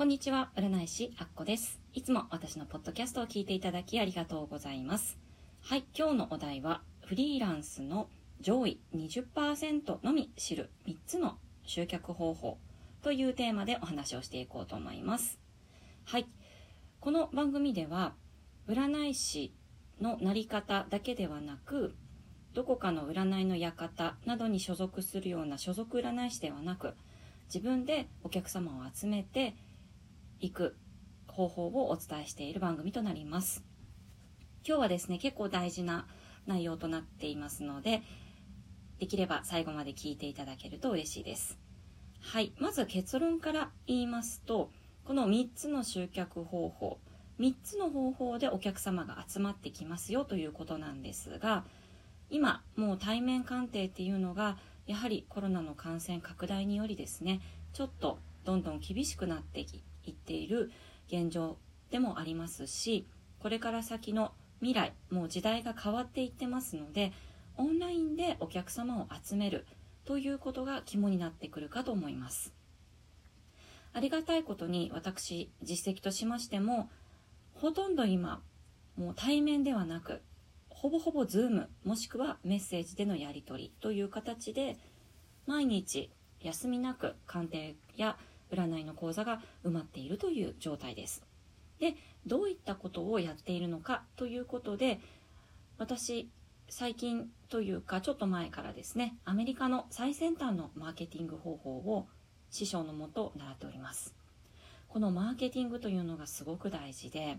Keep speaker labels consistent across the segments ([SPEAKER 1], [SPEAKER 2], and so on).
[SPEAKER 1] こんにちは、占い師アッコです。いつも私のポッドキャストを聞いていただきありがとうございます。はい、今日のお題は、フリーランスの上位20%のみ知る3つの集客方法というテーマでお話をしていこうと思います。はい、この番組では、占い師のなり方だけではなく、どこかの占いの館などに所属するような所属占い師ではなく、自分でお客様を集めていく方法をお伝えしている番組となります。今日はですね結構大事な内容となっていますのでできれば最後まで聞いていただけると嬉しいです。はいまず結論から言いますとこの3つの集客方法3つの方法でお客様が集まってきますよということなんですが今もう対面鑑定っていうのがやはりコロナの感染拡大によりですねちょっとどんどん厳しくなっていっている現状でもありますしこれから先の未来もう時代が変わっていってますのでオンラインでお客様を集めるということが肝になってくるかと思います。ありがたいことに私実績としましてもほとんど今もう対面ではなくほぼほぼ Zoom もしくはメッセージでのやり取りという形で毎日休みなく鑑定や占いの講座が埋まっているという状態です。でどういったことをやっているのかということで私最近というかちょっと前からですねアメリカの最先端のマーケティング方法を師匠のもと習っておりますこのマーケティングというのがすごく大事で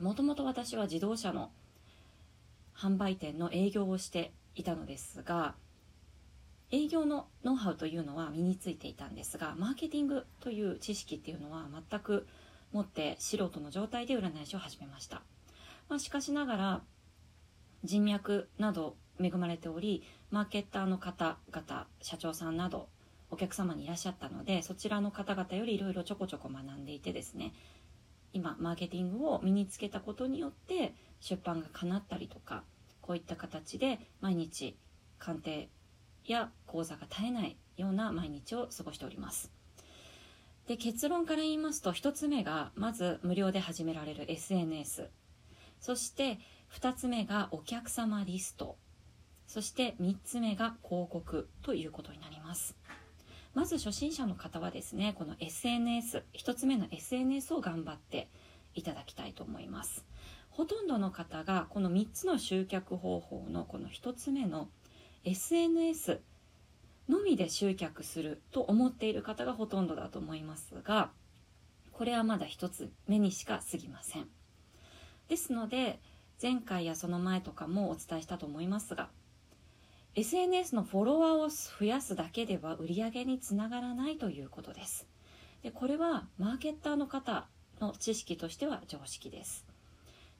[SPEAKER 1] もともと私は自動車の販売店の営業をしていたのですが営業のノウハウというのは身についていたんですがマーケティングという知識っていうのは全く持って素人の状態で占い師を始めました、まあ、しかしながら人脈など恵まれておりマーケッターの方々社長さんなどお客様にいらっしゃったのでそちらの方々よりいろいろちょこちょこ学んでいてですね今マーケティングを身につけたことによって出版が叶ったりとかこういった形で毎日鑑定や講座が絶えないような毎日を過ごしております。で結論から言いますと1つ目がまず無料で始められる SNS そして2つ目がお客様リスト。そして3つ目が広告ということになります。まず初心者の方はですねこの SNS1 つ目の SNS を頑張っていただきたいと思います。ほとんどの方がこの3つの集客方法のこの1つ目の SNS のみで集客すると思っている方がほとんどだと思いますがこれはまだ一つ目にしか過ぎません。ですので前回やその前とかもお伝えしたと思いますが SNS のフォロワーを増やすだけでは売り上げにつながらないということです。でこれはマーケッターの方の知識としては常識です。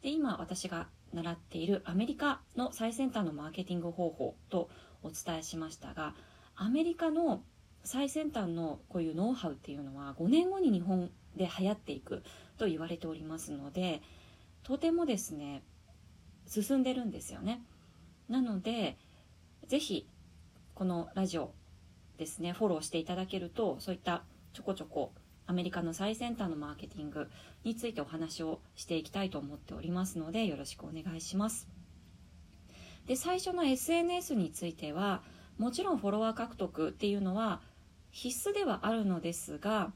[SPEAKER 1] で今私が習っているアメリカの最先端のマーケティング方法とお伝えしましたがアメリカの最先端のこういうノウハウっていうのは5年後に日本で流行っていくと言われておりますのでとてもですね進んでるんですよね。なのでぜひこのラジオですねフォローしていただけるとそういったちょこちょこアメリカの最先端のマーケティングについてお話をしていきたいと思っておりますのでよろしくお願いします。で最初の SNS についてはもちろんフォロワー獲得っていうのは必須ではあるのですが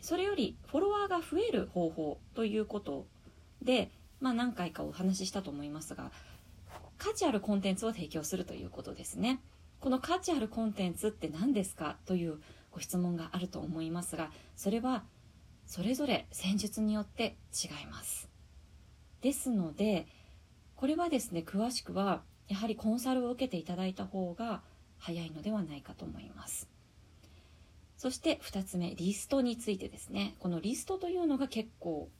[SPEAKER 1] それよりフォロワーが増える方法ということで、まあ、何回かお話ししたと思いますが価値あるコンテンツを提供するということですね。この価値あるコンテンツって何ですかというご質問があると思いますがそれはそれぞれ戦術によって違います。ですのでこれはですね詳しくはやはりコンサルを受けていただいた方が早いのではないかと思います。そして2つ目リストについてですね。このリストというのが結構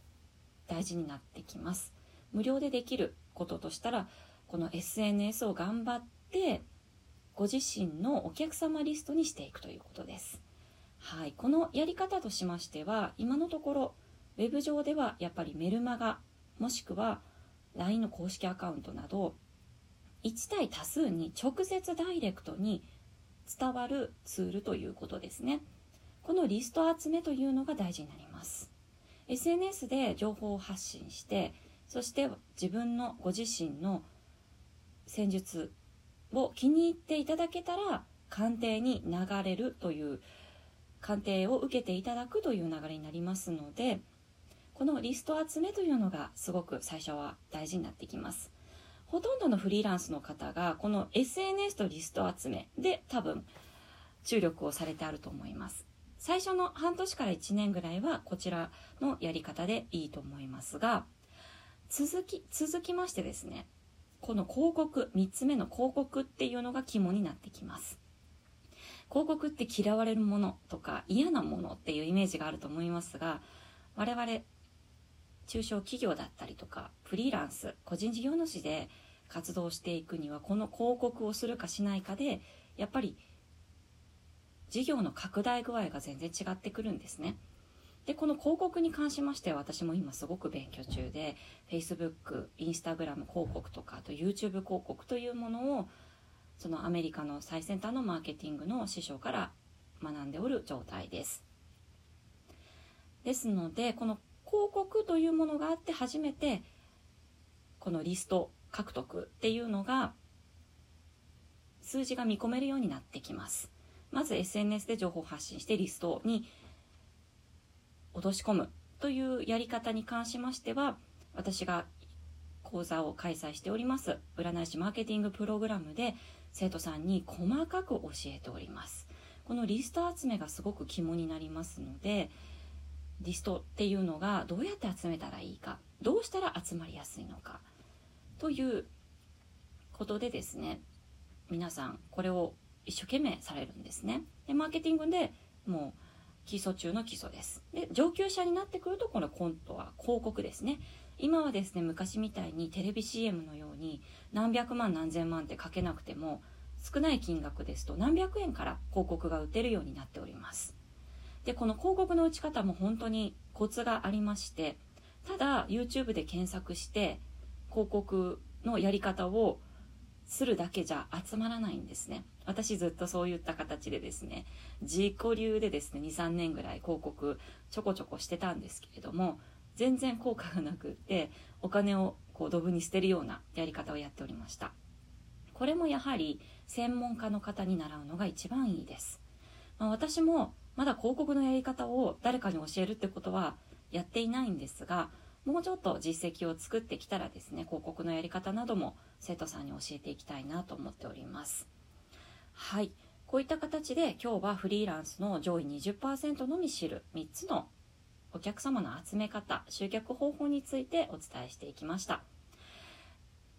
[SPEAKER 1] 大事になってきます。無料でできることとしたらこの SNS を頑張ってご自身のお客様リストにしていくということです。はい、このやり方としましては今のところウェブ上ではやっぱりメルマガもしくは LINE の公式アカウントなど1対多数に直接ダイレクトに伝わるツールということですね。このリスト集めというのが大事になります。SNS で情報を発信してそして自分のご自身の戦術を気に入っていただけたら鑑定に流れるという鑑定を受けていただくという流れになりますのでこのリスト集めというのがすごく最初は大事になってきます。ほとんどのフリーランスの方がこの SNS とリスト集めで多分注力をされてあると思います。最初の半年から1年ぐらいはこちらのやり方でいいと思いますが続き続きましてですねこの広告3つ目の広告っていうのが肝になってきます広告って嫌われるものとか嫌なものっていうイメージがあると思いますが我々中小企業だったりとかフリーランス個人事業主で活動していくにはこの広告をするかしないかでやっぱり事業の拡大具合が全然違ってくるんですね。でこの広告に関しましては私も今すごく勉強中で Facebook、Instagram 広告とかあと YouTube 広告というものをそのアメリカの最先端のマーケティングの師匠から学んでおる状態です。ですのでこの広告というものがあって初めてこのリスト獲得っていうのが数字が見込めるようになってきます。まず SNS で情報発信してリストに落とし込むというやり方に関しましては私が講座を開催しております占い師マーケティングプログラムで生徒さんに細かく教えております。このリスト集めがすごく肝になりますのでリストっていうのがどうやって集めたらいいかどうしたら集まりやすいのかということでですね皆さんこれを一生懸命されるんですね。でマーケティングでもう基礎中の基礎です。で、上級者になってくると、このコントは広告ですね。今はですね、昔みたいにテレビ CM のように何百万何千万ってかけなくても、少ない金額ですと何百円から広告が打てるようになっております。で、この広告の打ち方も本当にコツがありまして、ただ YouTube で検索して広告のやり方をするだけじゃ集まらないんですね。私ずっとそういった形でですね、自己流でですね、2、3年ぐらい広告ちょこちょこしてたんですけれども、全然効果がなくって、お金をこうドブに捨てるようなやり方をやっておりました。これもやはり専門家の方に習うのが一番いいです。まあ、私もまだ広告のやり方を誰かに教えるってことはやっていないんですが、もうちょっと実績を作ってきたらですね、広告のやり方なども生徒さんに教えていきたいなと思っております。はい。こういった形で今日はフリーランスの上位20%のみ知る3つのお客様の集め方、集客方法についてお伝えしていきました。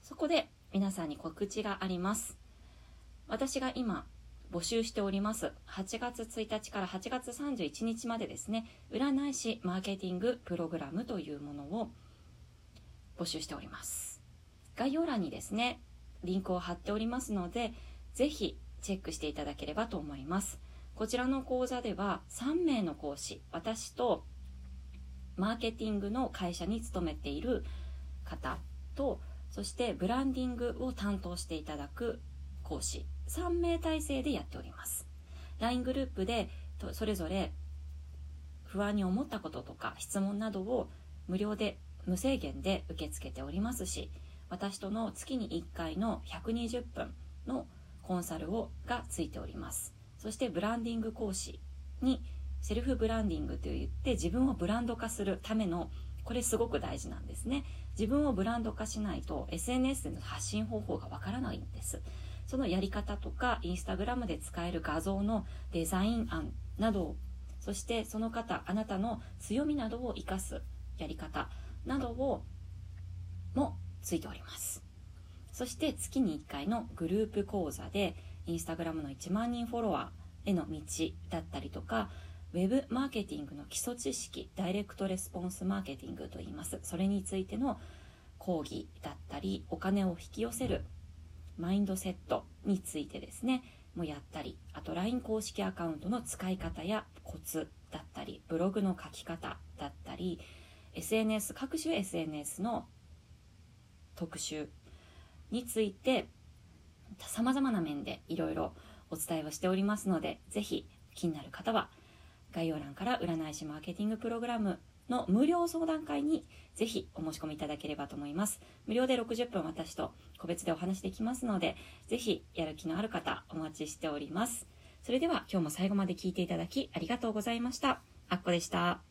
[SPEAKER 1] そこで皆さんに告知があります。私が今募集しております。8月1日から8月31日までですね。占い師マーケティングプログラムというものを募集しております。概要欄にですねリンクを貼っておりますのでぜひチェックしていただければと思います。こちらの講座では3名の講師私とマーケティングの会社に勤めている方とそしてブランディングを担当していただく講師。3名体制でやっております。LINE グループでそれぞれ不安に思ったこととか質問などを無料で無制限で受け付けておりますし私との月に1回の120分のコンサルをがついております。そしてブランディング講師にセルフブランディングといって自分をブランド化するためのこれすごく大事なんですね。自分をブランド化しないと SNS での発信方法がわからないんです。そのやり方とかインスタグラムで使える画像のデザイン案などそしてその方あなたの強みなどを生かすやり方などをもついております。そして月に1回のグループ講座でインスタグラムの1万人フォロワーへの道だったりとかウェブマーケティングの基礎知識ダイレクトレスポンスマーケティングと言います。それについての講義だったりお金を引き寄せるマインドセットについてですねもやったりあと LINE 公式アカウントの使い方やコツだったりブログの書き方だったり SNS 各種 SNS の特集について様々な面でいろいろお伝えをしておりますのでぜひ気になる方は概要欄から占い師マーケティングプログラムの無料相談会にぜひお申し込みいただければと思います。無料で60分私と個別でお話できますので、ぜひやる気のある方お待ちしております。それでは今日も最後まで聞いていただきありがとうございました。あっこでした。